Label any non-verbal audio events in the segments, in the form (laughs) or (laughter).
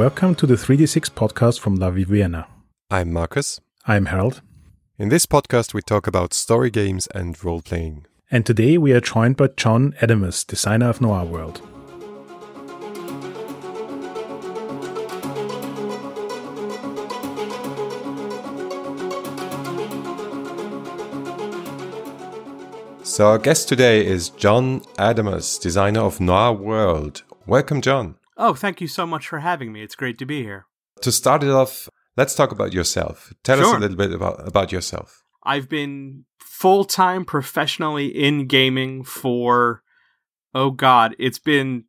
Welcome to the 3D6 podcast from La Viviana. I'm Marcus. I'm Harold. In this podcast, we talk about story games and role playing. And today we are joined by John Adamus, designer of Noir World. So, our guest today is John Adamus, designer of Noir World. Welcome, John. Oh, thank you so much for having me. It's great to be here. To start it off, let's talk about yourself. Tell us a little bit about, about yourself. I've been full time professionally in gaming for, oh God, it's been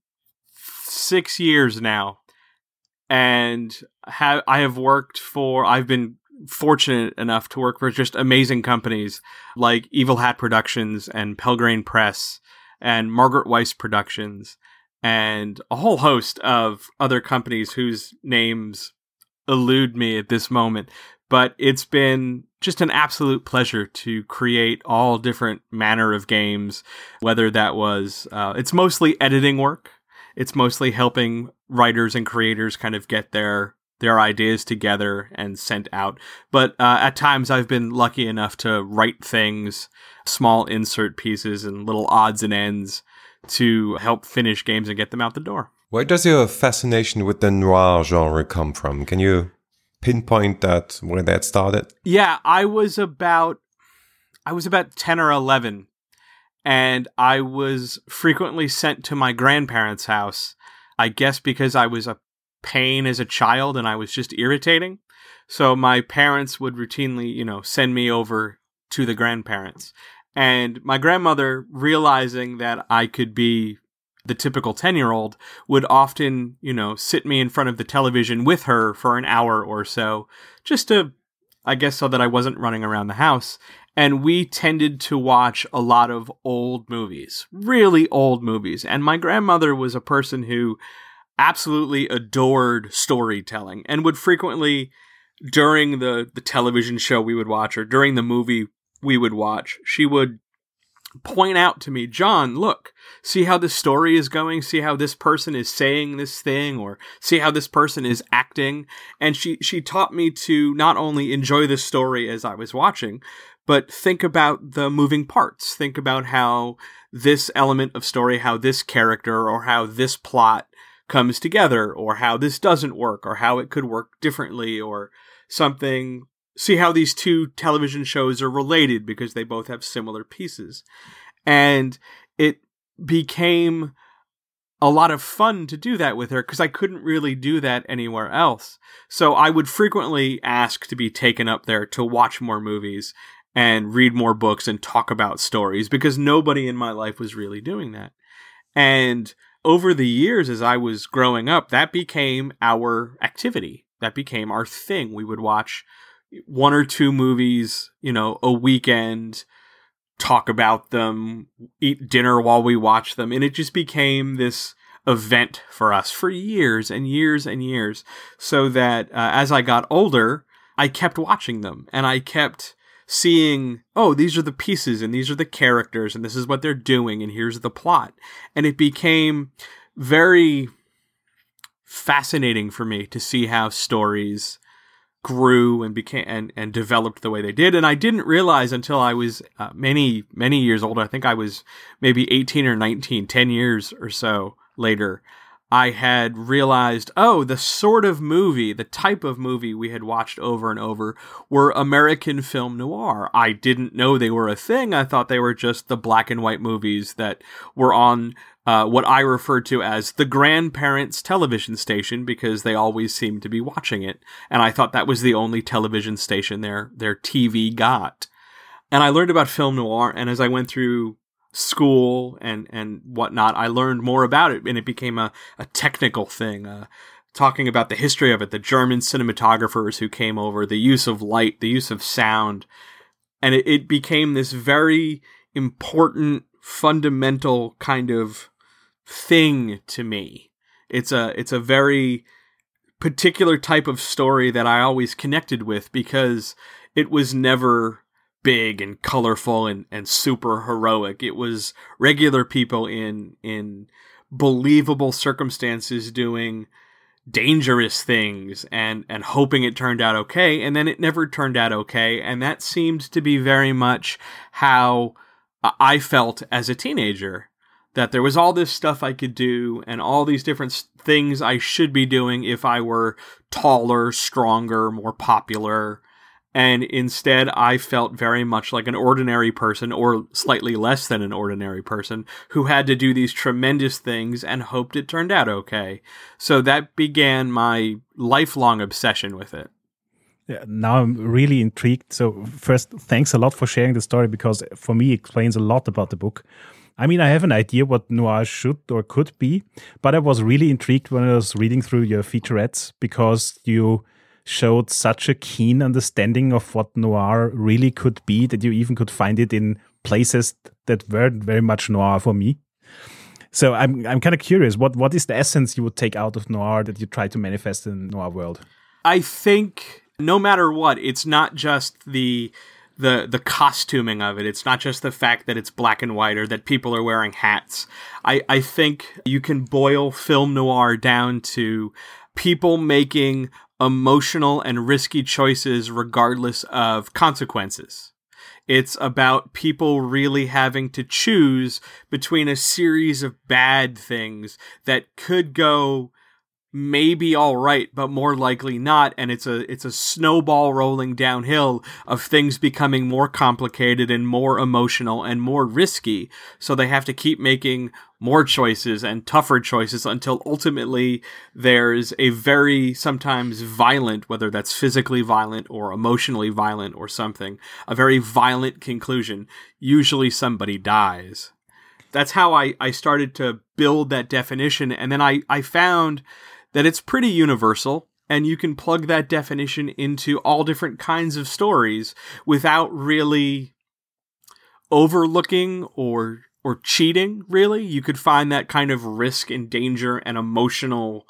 six years now. And ha- I have worked for, I've been fortunate enough to work for just amazing companies like Evil Hat Productions and Pelgrane Press and Margaret Weis Productions and a whole host of other companies whose names elude me at this moment. But it's been just an absolute pleasure to create all different manner of games, whether that was, uh, it's mostly editing work. It's mostly helping writers and creators kind of get their their ideas together and sent out. But uh, at times, I've been lucky enough to write things, small insert pieces, and little odds and ends to help finish games and get them out the door. Where does your fascination with the noir genre come from? Can you pinpoint that where that started? Yeah, I was about I was about 10 or 11 and I was frequently sent to my grandparents' house. I guess because I was a pain as a child and I was just irritating. So my parents would routinely, you know, send me over to the grandparents. And my grandmother, realizing that I could be the typical 10 year old, would often, you know, sit me in front of the television with her for an hour or so, just to, I guess, so that I wasn't running around the house. And we tended to watch a lot of old movies, really old movies. And my grandmother was a person who absolutely adored storytelling and would frequently, during the, the television show we would watch or during the movie we would watch, she would point out to me, John, look, see how this story is going, see how this person is saying this thing, or see how this person is acting. And she, she taught me to not only enjoy the story as I was watching, but think about the moving parts. Think about how this element of story, how this character, or how this plot comes together, or how this doesn't work, or how it could work differently, or something see how these two television shows are related because they both have similar pieces. And it became a lot of fun to do that with her because I couldn't really do that anywhere else. So I would frequently ask to be taken up there to watch more movies and read more books and talk about stories because nobody in my life was really doing that. And over the years, as I was growing up, that became our activity. That became our thing. We would watch one or two movies, you know, a weekend, talk about them, eat dinner while we watch them. And it just became this event for us for years and years and years. So that uh, as I got older, I kept watching them and I kept seeing, oh, these are the pieces and these are the characters and this is what they're doing and here's the plot. And it became very fascinating for me to see how stories grew and became and, and developed the way they did. And i didn't realize until i was uh, many many years older i think i was maybe 18 or 19 10 years or so later i had realized oh the sort of movie the type of movie we had watched over and over were american film noir. I didn't know they were a thing. I thought they were just the black and white movies that were on uh, what I refer to as the grandparents' television station because they always seemed to be watching it, and I thought that was the only television station their their TV got. And I learned about film noir, and as I went through school and and whatnot, I learned more about it, and it became a, a technical thing. Uh, talking about the history of it, the German cinematographers who came over, the use of light, the use of sound, and it, it became this very important, fundamental kind of thing to me. It's a it's a very particular type of story that I always connected with because it was never big and colorful and, and super heroic. It was regular people in in believable circumstances doing dangerous things and and hoping it turned out okay and then it never turned out okay and that seemed to be very much how I felt as a teenager that there was all this stuff I could do and all these different things I should be doing if I were taller, stronger, more popular, and instead I felt very much like an ordinary person or slightly less than an ordinary person who had to do these tremendous things and hoped it turned out okay. So that began my lifelong obsession with it. Yeah, now I'm really intrigued. So first, thanks a lot for sharing the story because for me it explains a lot about the book. I mean, I have an idea what noir should or could be, but I was really intrigued when I was reading through your featurettes because you showed such a keen understanding of what noir really could be that you even could find it in places that weren't very much noir for me. So I'm I'm kind of curious what what is the essence you would take out of noir that you try to manifest in noir world? I think no matter what, it's not just the the the costuming of it. It's not just the fact that it's black and white or that people are wearing hats. I, I think you can boil film noir down to people making emotional and risky choices regardless of consequences. It's about people really having to choose between a series of bad things that could go maybe all right, but more likely not. And it's a it's a snowball rolling downhill of things becoming more complicated and more emotional and more risky. So they have to keep making more choices and tougher choices until ultimately there's a very sometimes violent, whether that's physically violent or emotionally violent or something, a very violent conclusion. Usually somebody dies. That's how I, I started to build that definition. And then I, I found that it's pretty universal and you can plug that definition into all different kinds of stories without really overlooking or or cheating really. You could find that kind of risk and danger and emotional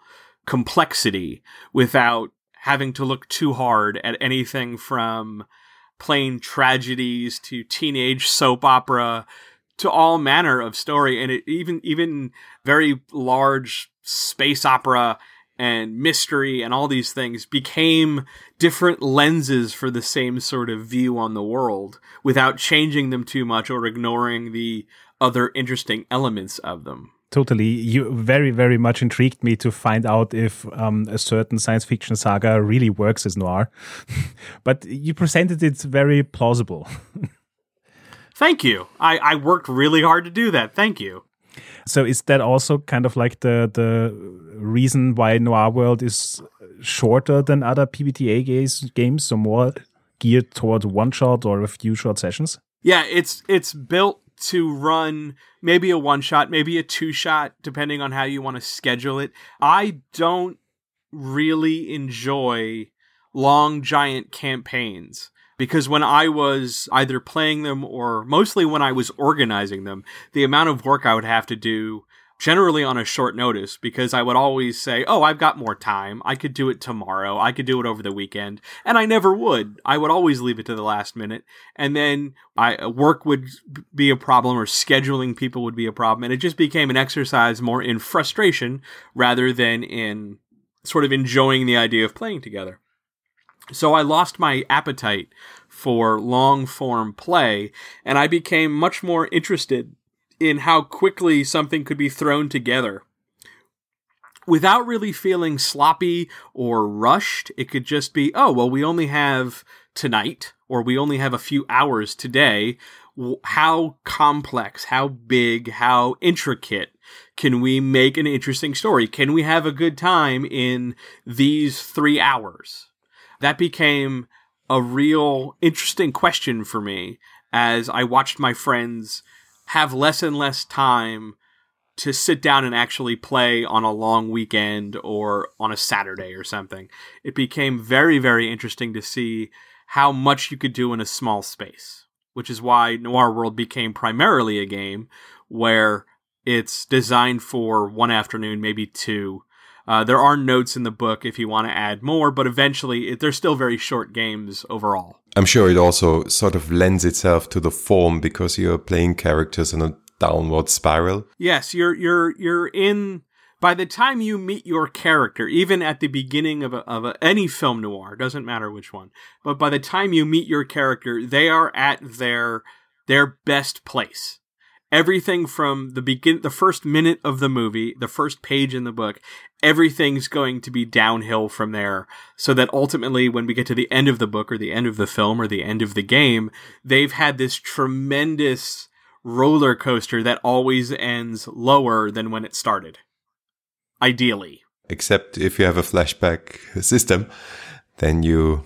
complexity without having to look too hard at anything from plain tragedies to teenage soap opera to all manner of story. And it even even very large space opera and mystery and all these things became different lenses for the same sort of view on the world without changing them too much or ignoring the other interesting elements of them. Totally. You very, very much intrigued me to find out if um, a certain science fiction saga really works as noir. (laughs) but you presented it very plausible. (laughs) Thank you. I, I worked really hard to do that. Thank you. So is that also kind of like the the reason why Noir World is shorter than other PBTA games, games so more geared towards one shot or a few short sessions? Yeah, it's it's built to run maybe a one shot, maybe a two shot, depending on how you want to schedule it. I don't really enjoy long giant campaigns because when I was either playing them or mostly when I was organizing them, the amount of work I would have to do generally on a short notice because I would always say, Oh, I've got more time. I could do it tomorrow. I could do it over the weekend. And I never would. I would always leave it to the last minute. And then I, work would be a problem or scheduling people would be a problem. And it just became an exercise more in frustration rather than in sort of enjoying the idea of playing together. So I lost my appetite for long form play, and I became much more interested in how quickly something could be thrown together. Without really feeling sloppy or rushed, it could just be, oh, well, we only have tonight, or we only have a few hours today. How complex, how big, how intricate can we make an interesting story? Can we have a good time in these three hours? That became a real interesting question for me as I watched my friends have less and less time to sit down and actually play on a long weekend or on a Saturday or something. It became very, very interesting to see how much you could do in a small space, which is why Noir World became primarily a game where it's designed for one afternoon, maybe two, uh, there are notes in the book if you want to add more, but eventually it, they're still very short games overall. I'm sure it also sort of lends itself to the form because you're playing characters in a downward spiral. Yes, you're you're you're in by the time you meet your character, even at the beginning of, a, of a, any film noir, doesn't matter which one, but by the time you meet your character, they are at their their best place. Everything from the begin, the first minute of the movie, the first page in the book, everything's going to be downhill from there. So that ultimately, when we get to the end of the book or the end of the film or the end of the game, they've had this tremendous roller coaster that always ends lower than when it started. Ideally. Except if you have a flashback system, then you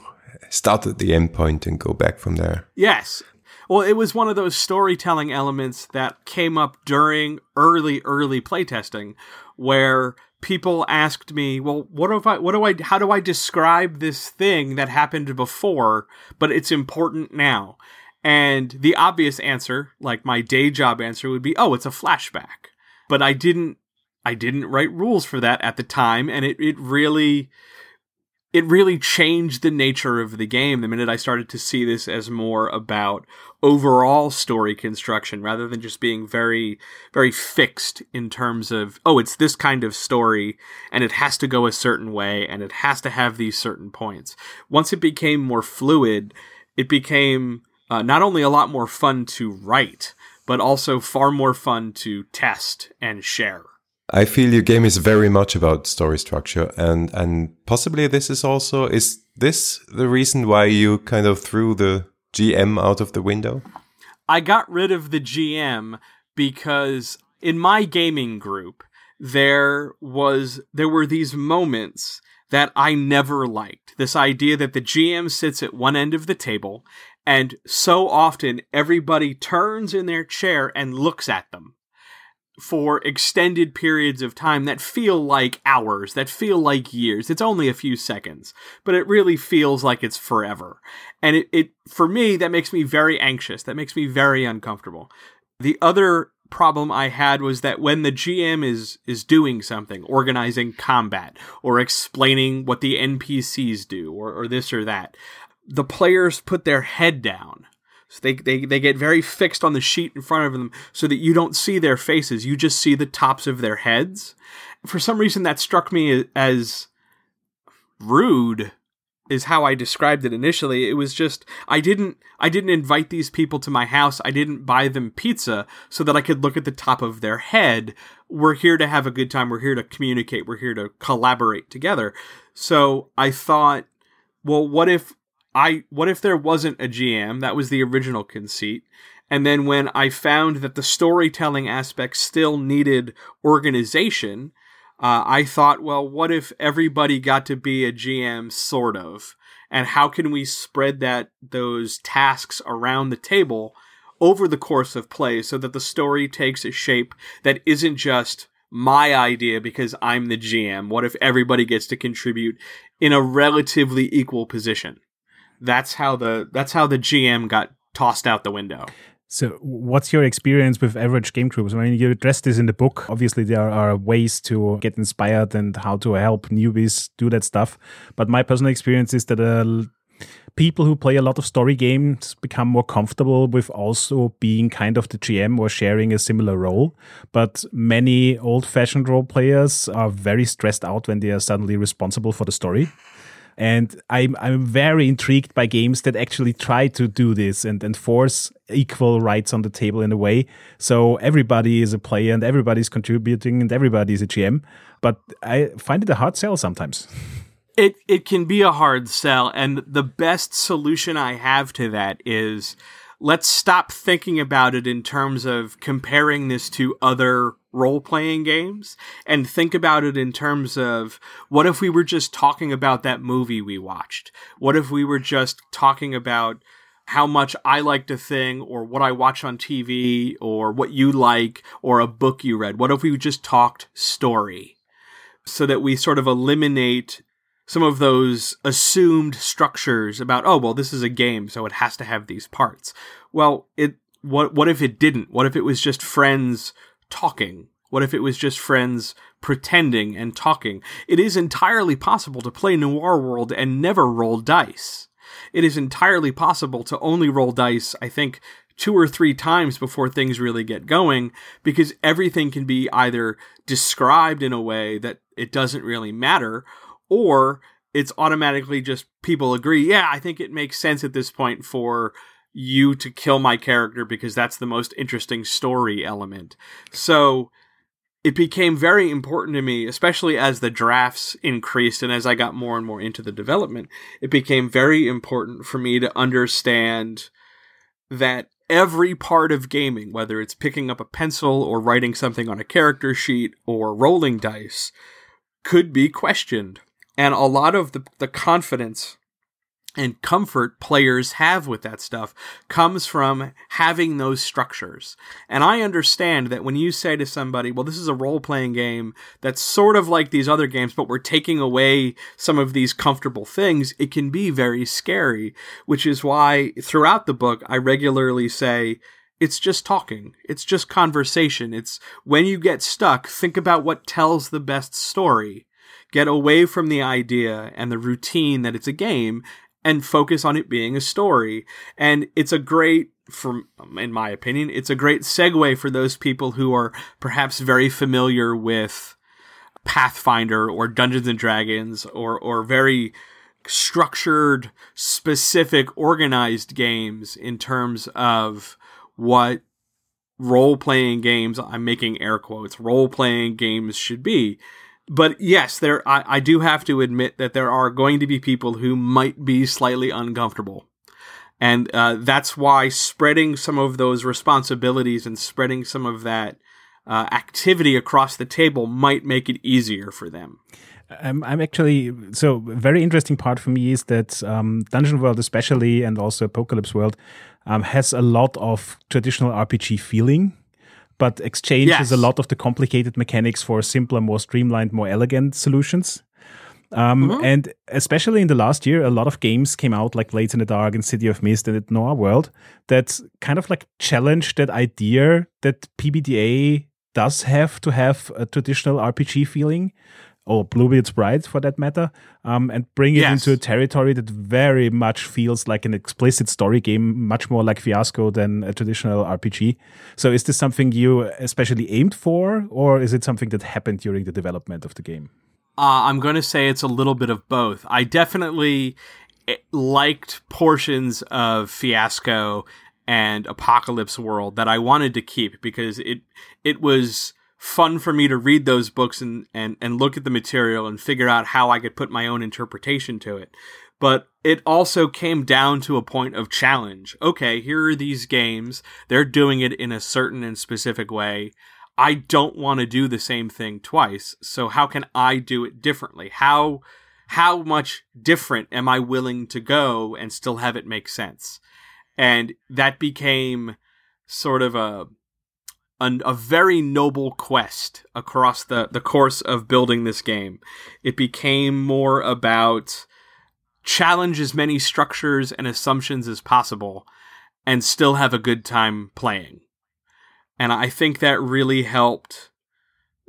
start at the end point and go back from there. Yes. Well, it was one of those storytelling elements that came up during early, early playtesting where people asked me, well, what do I, what do I, how do I describe this thing that happened before, but it's important now? And the obvious answer, like my day job answer would be, oh, it's a flashback. But I didn't, I didn't write rules for that at the time. And it, it really, it really changed the nature of the game the minute I started to see this as more about overall story construction rather than just being very, very fixed in terms of, oh, it's this kind of story and it has to go a certain way and it has to have these certain points. Once it became more fluid, it became uh, not only a lot more fun to write, but also far more fun to test and share. I feel your game is very much about story structure and and possibly this is also is this the reason why you kind of threw the GM out of the window? I got rid of the GM because in my gaming group there was there were these moments that I never liked. This idea that the GM sits at one end of the table and so often everybody turns in their chair and looks at them for extended periods of time that feel like hours, that feel like years. It's only a few seconds, but it really feels like it's forever. And it, it for me, that makes me very anxious. That makes me very uncomfortable. The other problem I had was that when the GM is is doing something, organizing combat or explaining what the NPCs do or, or this or that, the players put their head down so they, they, they get very fixed on the sheet in front of them so that you don't see their faces. You just see the tops of their heads. For some reason, that struck me as rude is how I described it initially. It was just I didn't I didn't invite these people to my house. I didn't buy them pizza so that I could look at the top of their head. We're here to have a good time. We're here to communicate. We're here to collaborate together. So I thought, well, what if I what if there wasn't a GM? That was the original conceit. And then when I found that the storytelling aspect still needed organization, uh, I thought, well, what if everybody got to be a GM, sort of? And how can we spread that those tasks around the table over the course of play so that the story takes a shape that isn't just my idea because I'm the GM? What if everybody gets to contribute in a relatively equal position? That's how the that's how the GM got tossed out the window. So, what's your experience with average game groups? I mean, you address this in the book. Obviously, there are ways to get inspired and how to help newbies do that stuff. But my personal experience is that uh, people who play a lot of story games become more comfortable with also being kind of the GM or sharing a similar role. But many old fashioned role players are very stressed out when they are suddenly responsible for the story. And I'm I'm very intrigued by games that actually try to do this and, and force equal rights on the table in a way. So everybody is a player and everybody's contributing and everybody's a GM. But I find it a hard sell sometimes. (laughs) It it can be a hard sell, and the best solution I have to that is let's stop thinking about it in terms of comparing this to other role playing games and think about it in terms of what if we were just talking about that movie we watched? What if we were just talking about how much I liked a thing or what I watch on TV or what you like or a book you read? What if we just talked story so that we sort of eliminate some of those assumed structures about oh well this is a game so it has to have these parts well it what what if it didn't what if it was just friends talking? What if it was just friends pretending and talking? It is entirely possible to play Noir World and never roll dice. It is entirely possible to only roll dice i think two or three times before things really get going because everything can be either described in a way that it doesn't really matter or it's automatically just people agree, yeah, I think it makes sense at this point for you to kill my character because that's the most interesting story element. So it became very important to me, especially as the drafts increased and as I got more and more into the development. It became very important for me to understand that every part of gaming, whether it's picking up a pencil or writing something on a character sheet or rolling dice, could be questioned. And a lot of the, the confidence and comfort players have with that stuff comes from having those structures. And I understand that when you say to somebody, well, this is a role playing game that's sort of like these other games, but we're taking away some of these comfortable things, it can be very scary, which is why throughout the book, I regularly say, it's just talking. It's just conversation. It's when you get stuck, think about what tells the best story. Get away from the idea and the routine that it's a game and focus on it being a story. And it's a great, from in my opinion, it's a great segue for those people who are perhaps very familiar with Pathfinder or Dungeons and Dragons or or very structured, specific, organized games in terms of what role playing games, I'm making air quotes, role playing games should be but yes, there I, I do have to admit that there are going to be people who might be slightly uncomfortable. And uh, that's why spreading some of those responsibilities and spreading some of that uh, activity across the table might make it easier for them. I'm, I'm actually so a very interesting part for me is that um, Dungeon World, especially, and also Apocalypse World, um, has a lot of traditional RPG feeling but Exchange yes. is a lot of the complicated mechanics for simpler, more streamlined, more elegant solutions. Um, mm-hmm. And especially in the last year, a lot of games came out like Blades in the Dark and City of Mist and Noir World that kind of like challenged that idea that PBTA does have to have a traditional RPG feeling or Bluebeard's Bride for that matter, um, and bring it yes. into a territory that very much feels like an explicit story game, much more like Fiasco than a traditional RPG. So, is this something you especially aimed for, or is it something that happened during the development of the game? Uh, I'm going to say it's a little bit of both. I definitely eh, liked portions of Fiasco and Apocalypse World that I wanted to keep because it it was fun for me to read those books and, and, and look at the material and figure out how I could put my own interpretation to it. But it also came down to a point of challenge. Okay, here are these games. They're doing it in a certain and specific way. I don't want to do the same thing twice. So how can I do it differently? How how much different am I willing to go and still have it make sense? And that became sort of a a, a, very noble quest across the, the course of building this game. It became more about challenge as many structures and assumptions as possible and still have a good time playing. And I think that really helped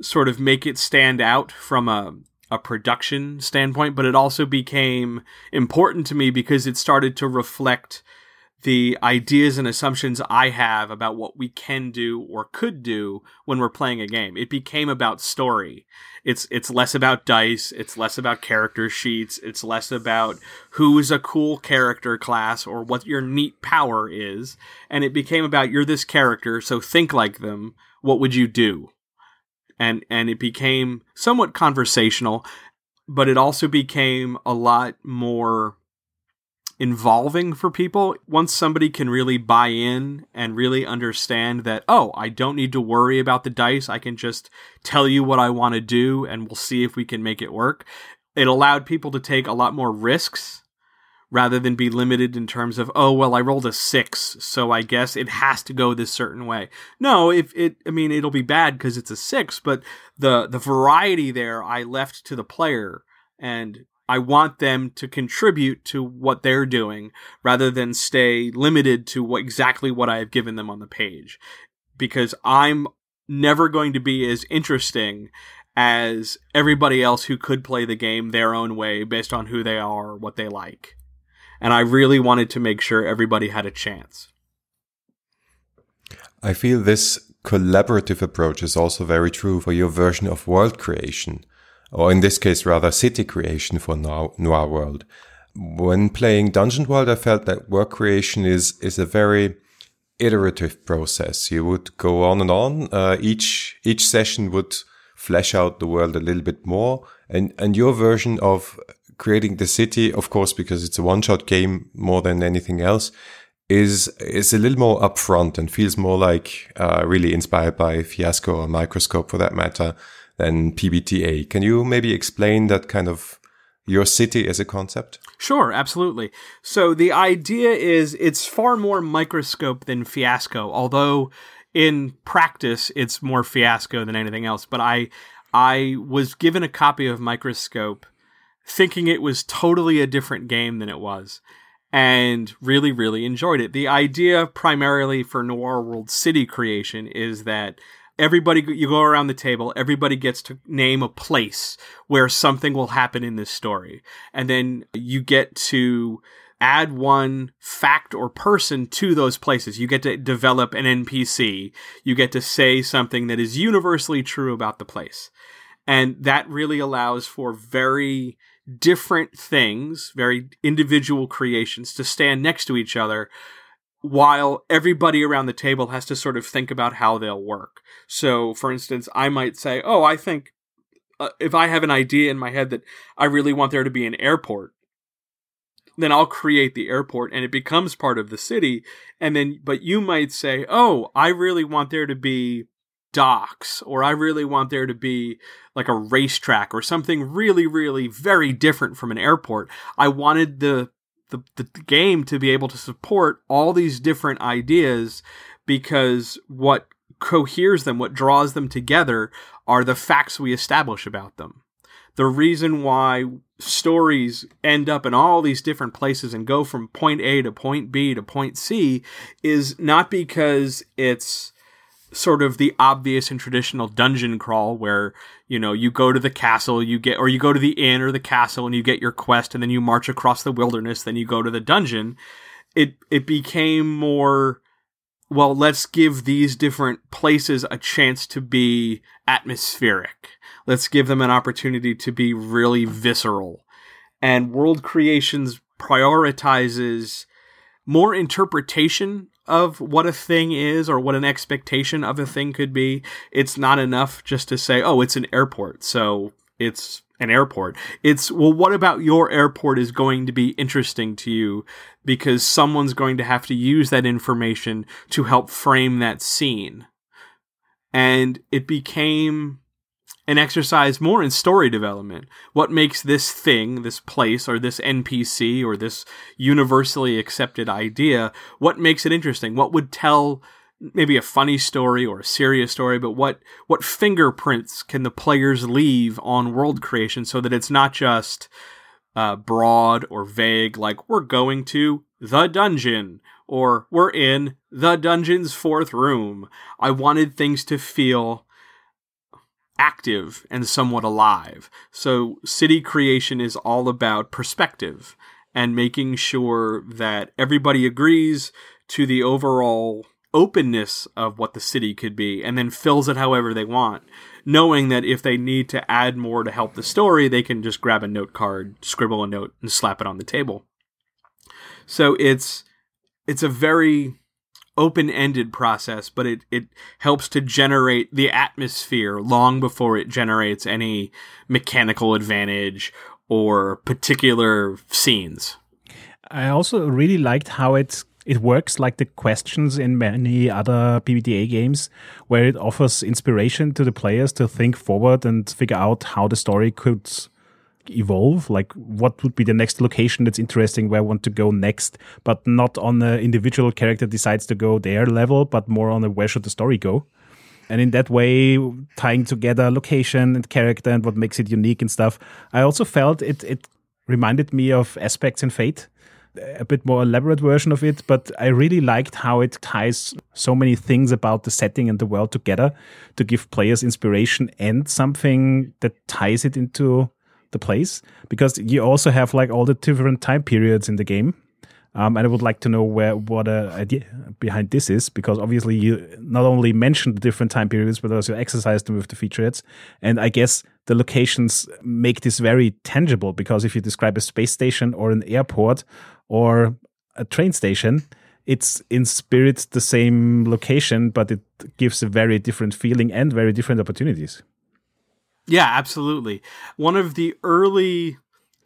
sort of make it stand out from a, a production standpoint, but it also became important to me because it started to reflect the ideas and assumptions I have about what we can do or could do when we're playing a game. It became about story. It's it's less about dice, it's less about character sheets, it's less about who is a cool character class or what your neat power is, and it became about you're this character, so think like them. What would you do? And and it became somewhat conversational, but it also became a lot more involving for people once somebody can really buy in and really understand that oh i don't need to worry about the dice i can just tell you what i want to do and we'll see if we can make it work it allowed people to take a lot more risks rather than be limited in terms of oh well i rolled a six so i guess it has to go this certain way. No if it i mean it'll be bad because it's a six but the the variety there i left to the player and I want them to contribute to what they're doing rather than stay limited to what exactly what I have given them on the page. Because I'm never going to be as interesting as everybody else who could play the game their own way based on who they are, or what they like. And I really wanted to make sure everybody had a chance. I feel this collaborative approach is also very true for your version of world creation, or in this case, rather city creation for Noir World. When playing Dungeon World, I felt that world creation is, is a very iterative process. You would go on and on. Uh, each, each session would flesh out the world a little bit more. And, and your version of creating the city, of course, because it's a one shot game more than anything else, is is a little more upfront and feels more like uh, really inspired by Fiasco or Microscope for that matter than PBTA. Can you maybe explain that kind of your city as a concept? Sure, absolutely. So the idea is it's far more Microscope than Fiasco, although in practice it's more Fiasco than anything else. But I I was given a copy of Microscope thinking it was totally a different game than it was and really, really enjoyed it. The idea primarily for Noir World City creation is that everybody, you go around the table, everybody gets to name a place where something will happen in this story. And then you get to add one fact or person to those places. You get to develop an NPC. You get to say something that is universally true about the place. And that really allows for very different things, very individual creations to stand next to each other while everybody around the table has to sort of think about how they'll work. So, for instance, I might say, Oh, I think uh, if I have an idea in my head that I really want there to be an airport, then I'll create the airport and it becomes part of the city. And then, but you might say, Oh, I really want there to be docks or I really want there to be like a racetrack or something really really very different from an airport. I wanted the the, the game to be able to support all these different ideas because what coheres them, what draws them together are the facts we establish about them. The reason why stories end up in all these different places and go from point A to point B to point C is not because it's sort of the obvious and traditional dungeon crawl where you know you go to the castle you get or you go to the inn or the castle and you get your quest and then you march across the wilderness then you go to the dungeon. It it became more well let's give these different places a chance to be atmospheric. Let's give them an opportunity to be really visceral. And world creations prioritizes more interpretation of what a thing is or what an expectation of a thing could be. It's not enough just to say, oh, it's an airport. So it's an airport. It's, well, what about your airport is going to be interesting to you because someone's going to have to use that information to help frame that scene. And it became an exercise more in story development. What makes this thing, this place, or this NPC, or this universally accepted idea, what makes it interesting? What would tell maybe a funny story or a serious story, but what what fingerprints can the players leave on world creation so that it's not just uh, broad or vague, like we're going to the dungeon or we're in the dungeon's fourth room. I wanted things to feel active and somewhat alive. So city creation is all about perspective and making sure that everybody agrees to the overall openness of what the city could be and then fills it however they want knowing that if they need to add more to help the story they can just grab a note card scribble a note and slap it on the table so it's it's a very open-ended process, but it, it helps to generate the atmosphere long before it generates any mechanical advantage or particular scenes. I also really liked how it it works like the questions in many other PBTA games, where it offers inspiration to the players to think forward and figure out how the story could evolve? Like what would be the next location that's interesting where i want to go next? But not on the individual character decides to go their level but more on a where should the story go? And in that way tying together location and character and what makes it unique and stuff i also felt it it reminded me of aspects in Fate a bit more elaborate version of it, but I really liked how it ties so many things about the setting and the world together to give players inspiration and something that ties it into the place because you also have like all the different time periods in the game. Um, and I would like to know where what uh, idea behind this is, because obviously you not only mentioned the different time periods, but also exercised them with the featurettes. And I guess the locations make this very tangible, because if you describe a space station or an airport or a train station, it's in spirit the same location, but it gives a very different feeling and very different opportunities. Yeah, absolutely. One of the early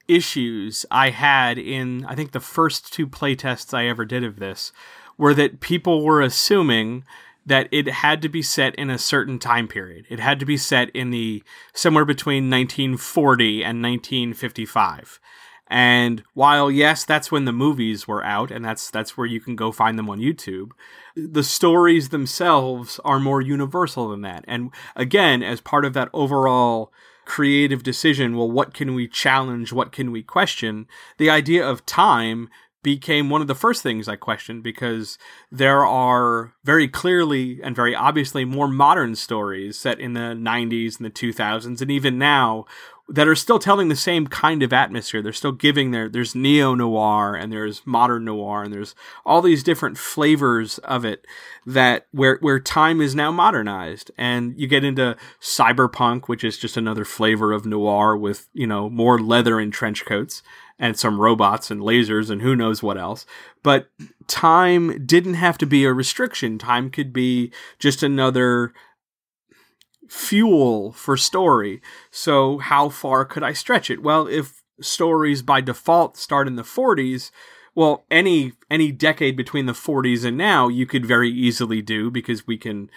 issues I had in, I think, the first two playtests I ever did of this were that people were assuming that it had to be set in a certain time period. It had to be set in the somewhere between 1940 and 1955. And while yes, that's when the movies were out and that's that's where you can go find them on YouTube, the stories themselves are more universal than that. And again, as part of that overall creative decision, well, what can we challenge? What can we question? The idea of time became one of the first things I questioned because there are very clearly and very obviously more modern stories set in the 90s and the 2000s and even now that are still telling the same kind of atmosphere. They're still giving their there's neo noir and there's modern noir and there's all these different flavors of it that where where time is now modernized and you get into cyberpunk, which is just another flavor of noir with you know more leather and trench coats and some robots and lasers and who knows what else. But time didn't have to be a restriction. Time could be just another fuel for story. So how far could I stretch it? Well, if stories by default start in the 40s, well, any any decade between the 40s and now you could very easily do because we can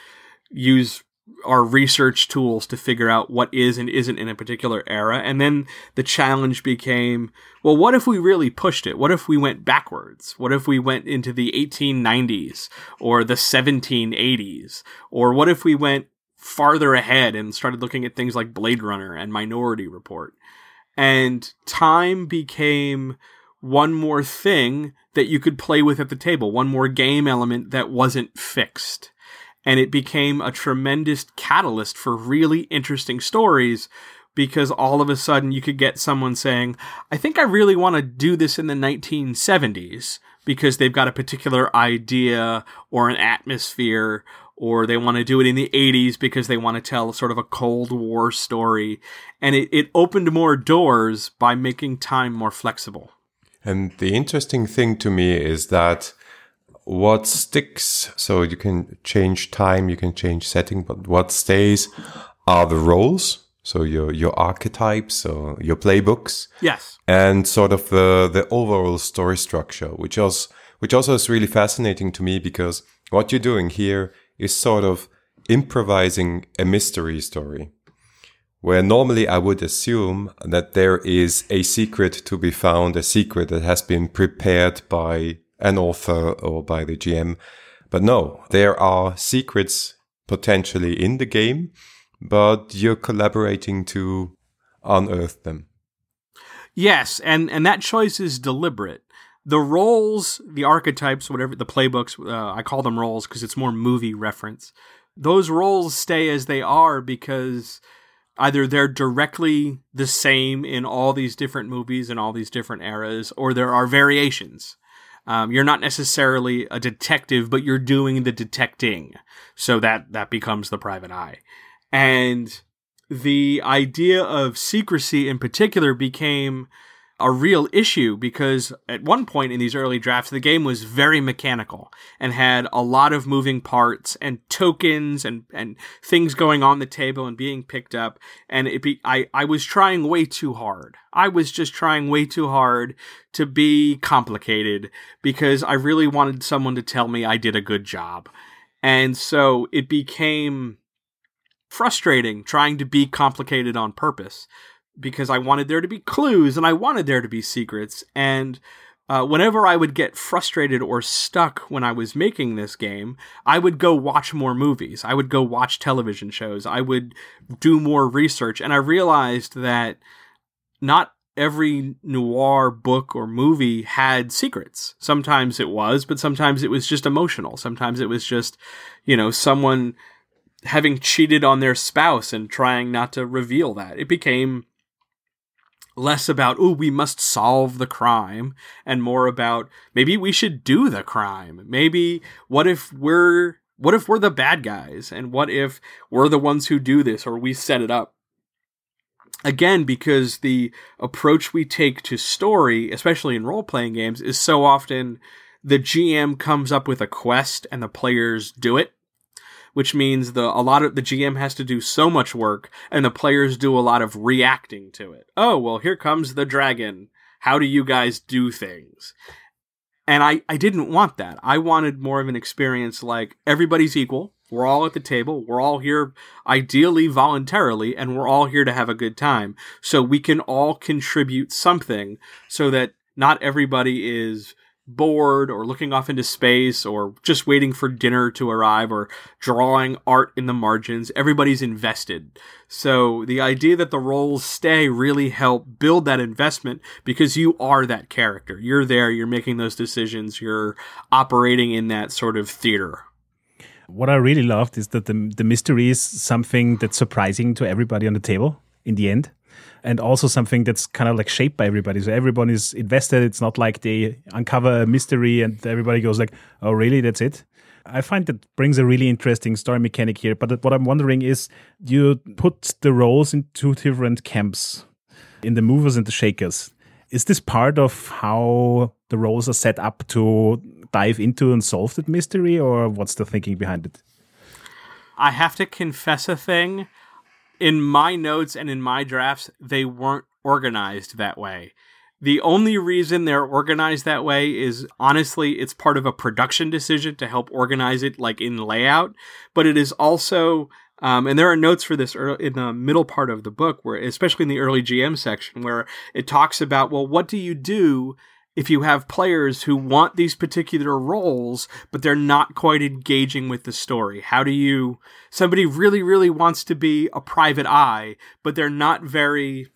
use our research tools to figure out what is and isn't in a particular era. And then the challenge became, well, what if we really pushed it? What if we went backwards? What if we went into the 1890s or the 1780s? Or what if we went farther ahead and started looking at things like Blade Runner and Minority Report. And time became one more thing that you could play with at the table, one more game element that wasn't fixed. And it became a tremendous catalyst for really interesting stories because all of a sudden you could get someone saying, I think I really want to do this in the 1970s because they've got a particular idea or an atmosphere or they want to do it in the 80s because they want to tell sort of a Cold War story. And it, it opened more doors by making time more flexible. And the interesting thing to me is that what sticks, so you can change time, you can change setting, but what stays are the roles. So your, your archetypes or your playbooks. Yes. And sort of the, the overall story structure, which also, which also is really fascinating to me because what you're doing here is sort of improvising a mystery story. Where normally I would assume that there is a secret to be found, a secret that has been prepared by an author or by the GM. But no, there are secrets potentially in the game, but you're collaborating to unearth them. Yes, and, and that choice is deliberate the roles, the archetypes, whatever the playbooks, uh, I call them roles because it's more movie reference. Those roles stay as they are because either they're directly the same in all these different movies and all these different eras, or there are variations. Um, you're not necessarily a detective, but you're doing the detecting, so that that becomes the private eye, and the idea of secrecy in particular became a real issue because at one point in these early drafts, the game was very mechanical and had a lot of moving parts and tokens and, and things going on the table and being picked up. And it be, I, I was trying way too hard. I was just trying way too hard to be complicated because I really wanted someone to tell me I did a good job. And so it became frustrating trying to be complicated on purpose because I wanted there to be clues and I wanted there to be secrets. And uh, whenever I would get frustrated or stuck when I was making this game, I would go watch more movies. I would go watch television shows. I would do more research. And I realized that not every noir book or movie had secrets. Sometimes it was, but sometimes it was just emotional. Sometimes it was just, you know, someone having cheated on their spouse and trying not to reveal that. It became less about oh we must solve the crime and more about maybe we should do the crime. Maybe what if we're what if we're the bad guys? And what if we're the ones who do this or we set it up? Again because the approach we take to story especially in role-playing games is so often the gm comes up with a quest and the players do it which means the a lot of the GM has to do so much work and the players do a lot of reacting to it. Oh, well, here comes the dragon. How do you guys do things? And I, I didn't want that. I wanted more of an experience like everybody's equal. We're all at the table. We're all here, ideally voluntarily, and we're all here to have a good time. So we can all contribute something so that not everybody is bored or looking off into space or just waiting for dinner to arrive or drawing art in the margins. Everybody's invested. So the idea that the roles stay really help build that investment because you are that character. You're there, you're making those decisions, you're operating in that sort of theater. What I really loved is that the, the mystery is something that's surprising to everybody on the table in the end and also something that's kind of like shaped by everybody. So everyone is invested. It's not like they uncover a mystery and everybody goes like, "Oh, really? That's it." I find that brings a really interesting story mechanic here. But what I'm wondering is, you put the roles in two different camps, in the movers and the shakers. Is this part of how the roles are set up to dive into and solve that mystery, or what's the thinking behind it? I have to confess a thing in my notes and in my drafts, they weren't organized that way. The only reason they're organized that way is honestly, it's part of a production decision to help organize it like in layout, but it is also um, and there are notes for this in the middle part of the book, where especially in the early GM section, where it talks about, well, what do you do if you have players who want these particular roles, but they're not quite engaging with the story? How do you, somebody really, really wants to be a private eye, but they're not very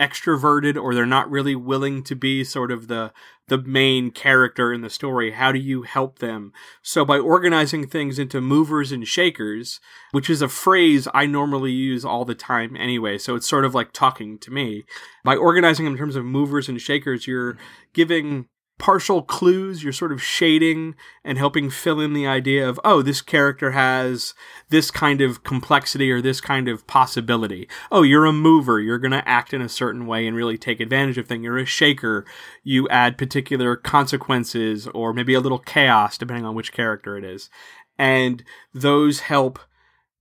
extroverted or they're not really willing to be sort of the the main character in the story how do you help them? So by organizing things into movers and shakers which is a phrase i normally use all the time anyway so it's sort of like talking to me. By organizing in terms of movers and shakers you're giving partial clues you're sort of shading and helping fill in the idea of oh this character has this kind of complexity or this kind of possibility. Oh you're a mover. You're going to act in a certain way and really take advantage of things. You're a shaker. You add particular consequences or maybe a little chaos depending on which character it is. And those help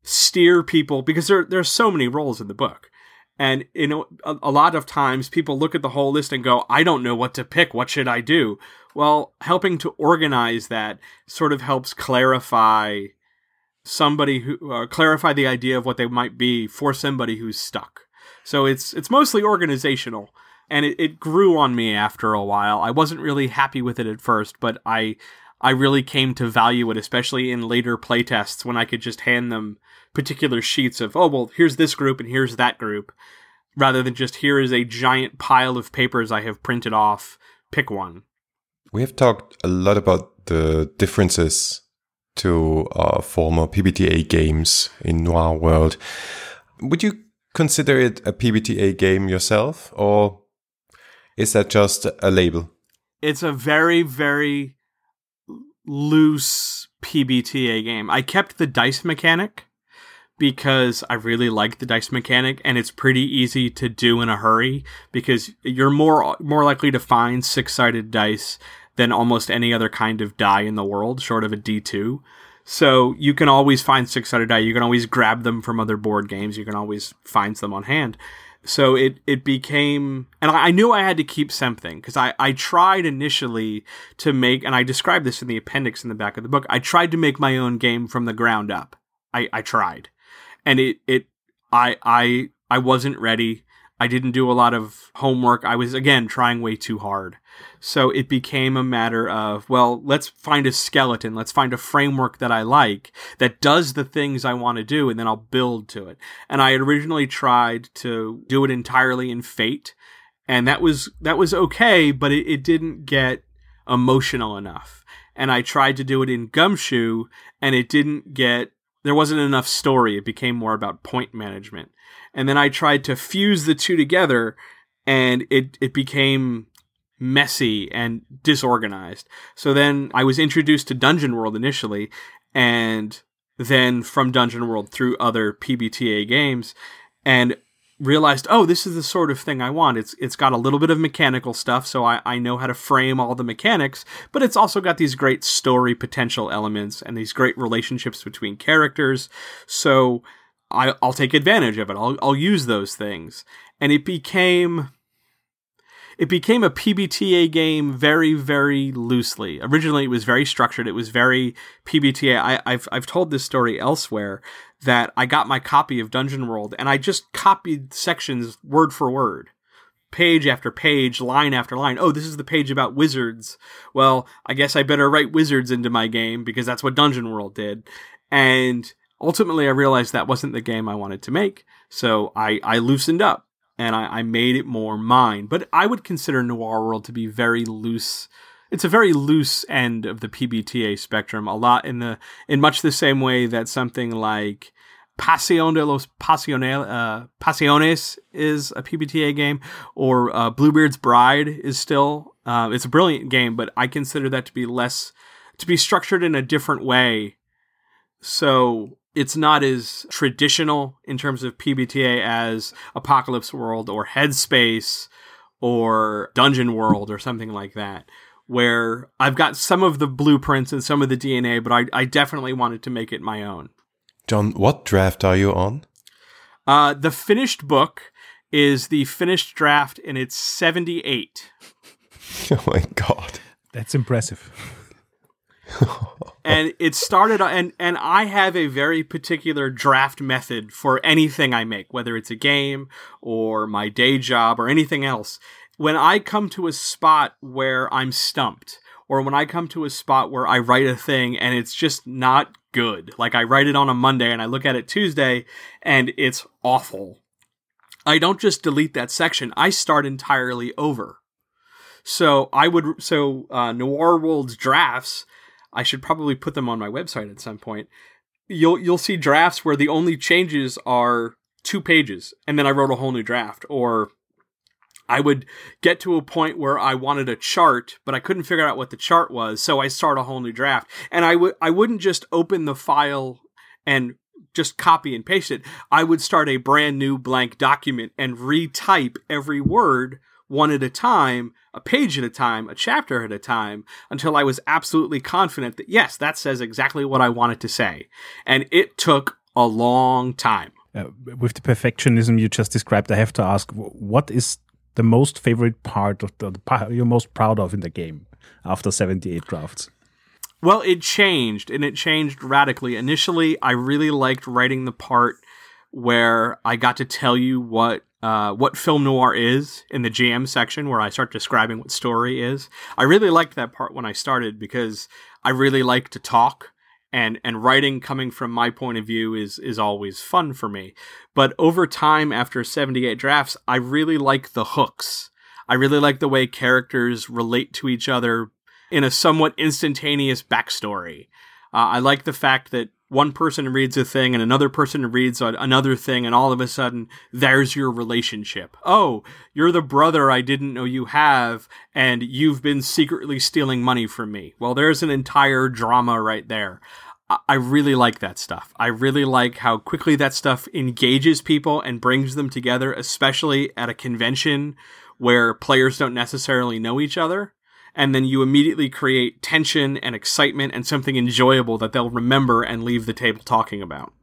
steer people because there there's so many roles in the book and you know, a, a, lot of times people look at the whole list and go, "I don't know what to pick. What should I do?" Well, helping to organize that sort of helps clarify somebody who uh, clarify the idea of what they might be for somebody who's stuck. So it's it's mostly organizational, and it, it grew on me after a while. I wasn't really happy with it at first, but I I really came to value it, especially in later playtests when I could just hand them particular sheets of, oh, well, here's this group and here's that group, rather than just here is a giant pile of papers I have printed off. Pick one. We have talked a lot about the differences to uh, former PBTA games in Noir World. Would you consider it a PBTA game yourself, or is that just a label? It's a very, very loose PBTA game. I kept the dice mechanic because I really like the dice mechanic and it's pretty easy to do in a hurry because you're more more likely to find six-sided dice than almost any other kind of die in the world short of a D2. So you can always find six-sided die. You can always grab them from other board games. You can always find them on hand so it it became and I, knew I had to keep something because I, I tried initially to make and I described this in the appendix in the back of the book. I tried to make my own game from the ground up. I, I tried. And it it I I I wasn't ready. I didn't do a lot of homework. I was again trying way too hard. So it became a matter of, well, let's find a skeleton. Let's find a framework that I like that does the things I want to do, and then I'll build to it. And I had originally tried to do it entirely in Fate, and that was that was okay, but it, it didn't get emotional enough. And I tried to do it in Gumshoe, and it didn't get there wasn't enough story. It became more about point management. And then I tried to fuse the two together and it it became messy and disorganized. So then I was introduced to Dungeon World initially, and then from Dungeon World through other PBTA games, and realized, oh, this is the sort of thing I want. It's it's got a little bit of mechanical stuff, so I, I know how to frame all the mechanics, but it's also got these great story potential elements and these great relationships between characters. So I, I'll take advantage of it. I'll I'll use those things, and it became it became a PBTA game very, very loosely. Originally, it was very structured. It was very PBTA. I, I've I've told this story elsewhere that I got my copy of Dungeon World and I just copied sections word for word, page after page, line after line. Oh, this is the page about wizards. Well, I guess I better write wizards into my game because that's what Dungeon World did. And ultimately, I realized that wasn't the game I wanted to make. So I, I loosened up and I, I made it more mine. But I would consider Noir World to be very loose. It's a very loose end of the PBTA spectrum. A lot in the in much the same way that something like Pasión de los Pasionel, uh, Pasiones is a PBTA game, or uh, Bluebeard's Bride is still. Uh, it's a brilliant game, but I consider that to be less to be structured in a different way. So it's not as traditional in terms of PBTA as Apocalypse World or Headspace or Dungeon World or something like that, where I've got some of the blueprints and some of the DNA, but I, I definitely wanted to make it my own. John, what draft are you on? Uh, the finished book is the finished draft, and it's 78. (laughs) oh my God. That's impressive. (laughs) and it started and and I have a very particular draft method for anything I make, whether it's a game or my day job or anything else. When I come to a spot where I'm stumped, or when I come to a spot where I write a thing and it's just not good, like I write it on a Monday and I look at it Tuesday and it's awful. I don't just delete that section, I start entirely over. So I would so uh, World's drafts I should probably put them on my website at some point. You'll you'll see drafts where the only changes are two pages, and then I wrote a whole new draft. Or I would get to a point where I wanted a chart, but I couldn't figure out what the chart was, so I start a whole new draft. And I would I wouldn't just open the file and just copy and paste it. I would start a brand new blank document and retype every word one at a time, a page at a time, a chapter at a time, until I was absolutely confident that yes, that says exactly what I wanted to say. And it took a long time. Uh, with the perfectionism you just described, I have to ask what is the most favorite part of the, the part you're most proud of in the game after 78 drafts? Well, it changed and it changed radically. Initially, I really liked writing the part where I got to tell you what uh, what film noir is in the GM section where I start describing what story is. I really liked that part when I started because I really like to talk and and writing coming from my point of view is is always fun for me. But over time after 78 drafts, I really like the hooks. I really like the way characters relate to each other in a somewhat instantaneous backstory. Uh, I like the fact that one person reads a thing and another person reads another thing and all of a sudden there's your relationship. Oh, you're the brother I didn't know you have and you've been secretly stealing money from me. Well, there's an entire drama right there. I really like that stuff. I really like how quickly that stuff engages people and brings them together, especially at a convention where players don't necessarily know each other and then you immediately create tension and excitement and something enjoyable that they'll remember and leave the table talking about.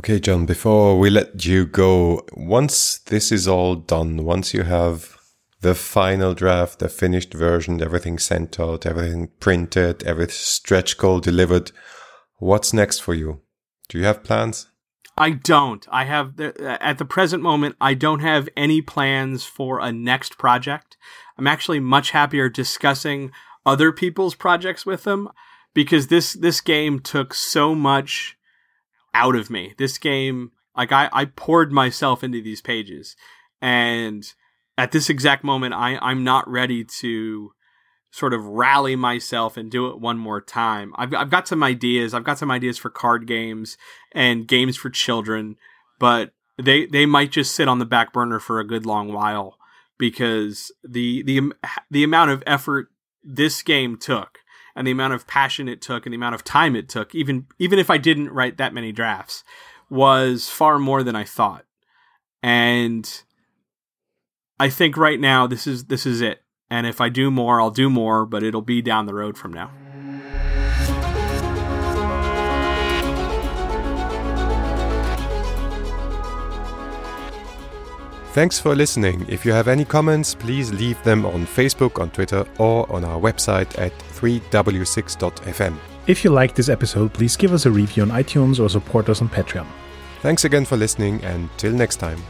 Okay, John, before we let you go, once this is all done, once you have the final draft, the finished version, everything sent out, everything printed, every stretch goal delivered, what's next for you? Do you have plans? I don't. I have at the present moment I don't have any plans for a next project. I'm actually much happier discussing other people's projects with them because this this game took so much out of me. This game like I, I poured myself into these pages and at this exact moment I, I'm not ready to sort of rally myself and do it one more time. I've I've got some ideas. I've got some ideas for card games and games for children, but they they might just sit on the back burner for a good long while because the the the amount of effort this game took and the amount of passion it took and the amount of time it took even even if I didn't write that many drafts was far more than I thought. And I think right now this is this is it. And if I do more, I'll do more, but it'll be down the road from now. Thanks for listening. If you have any comments, please leave them on Facebook, on Twitter, or on our website at 3w6.fm. If you like this episode, please give us a review on iTunes or support us on Patreon. Thanks again for listening, and till next time.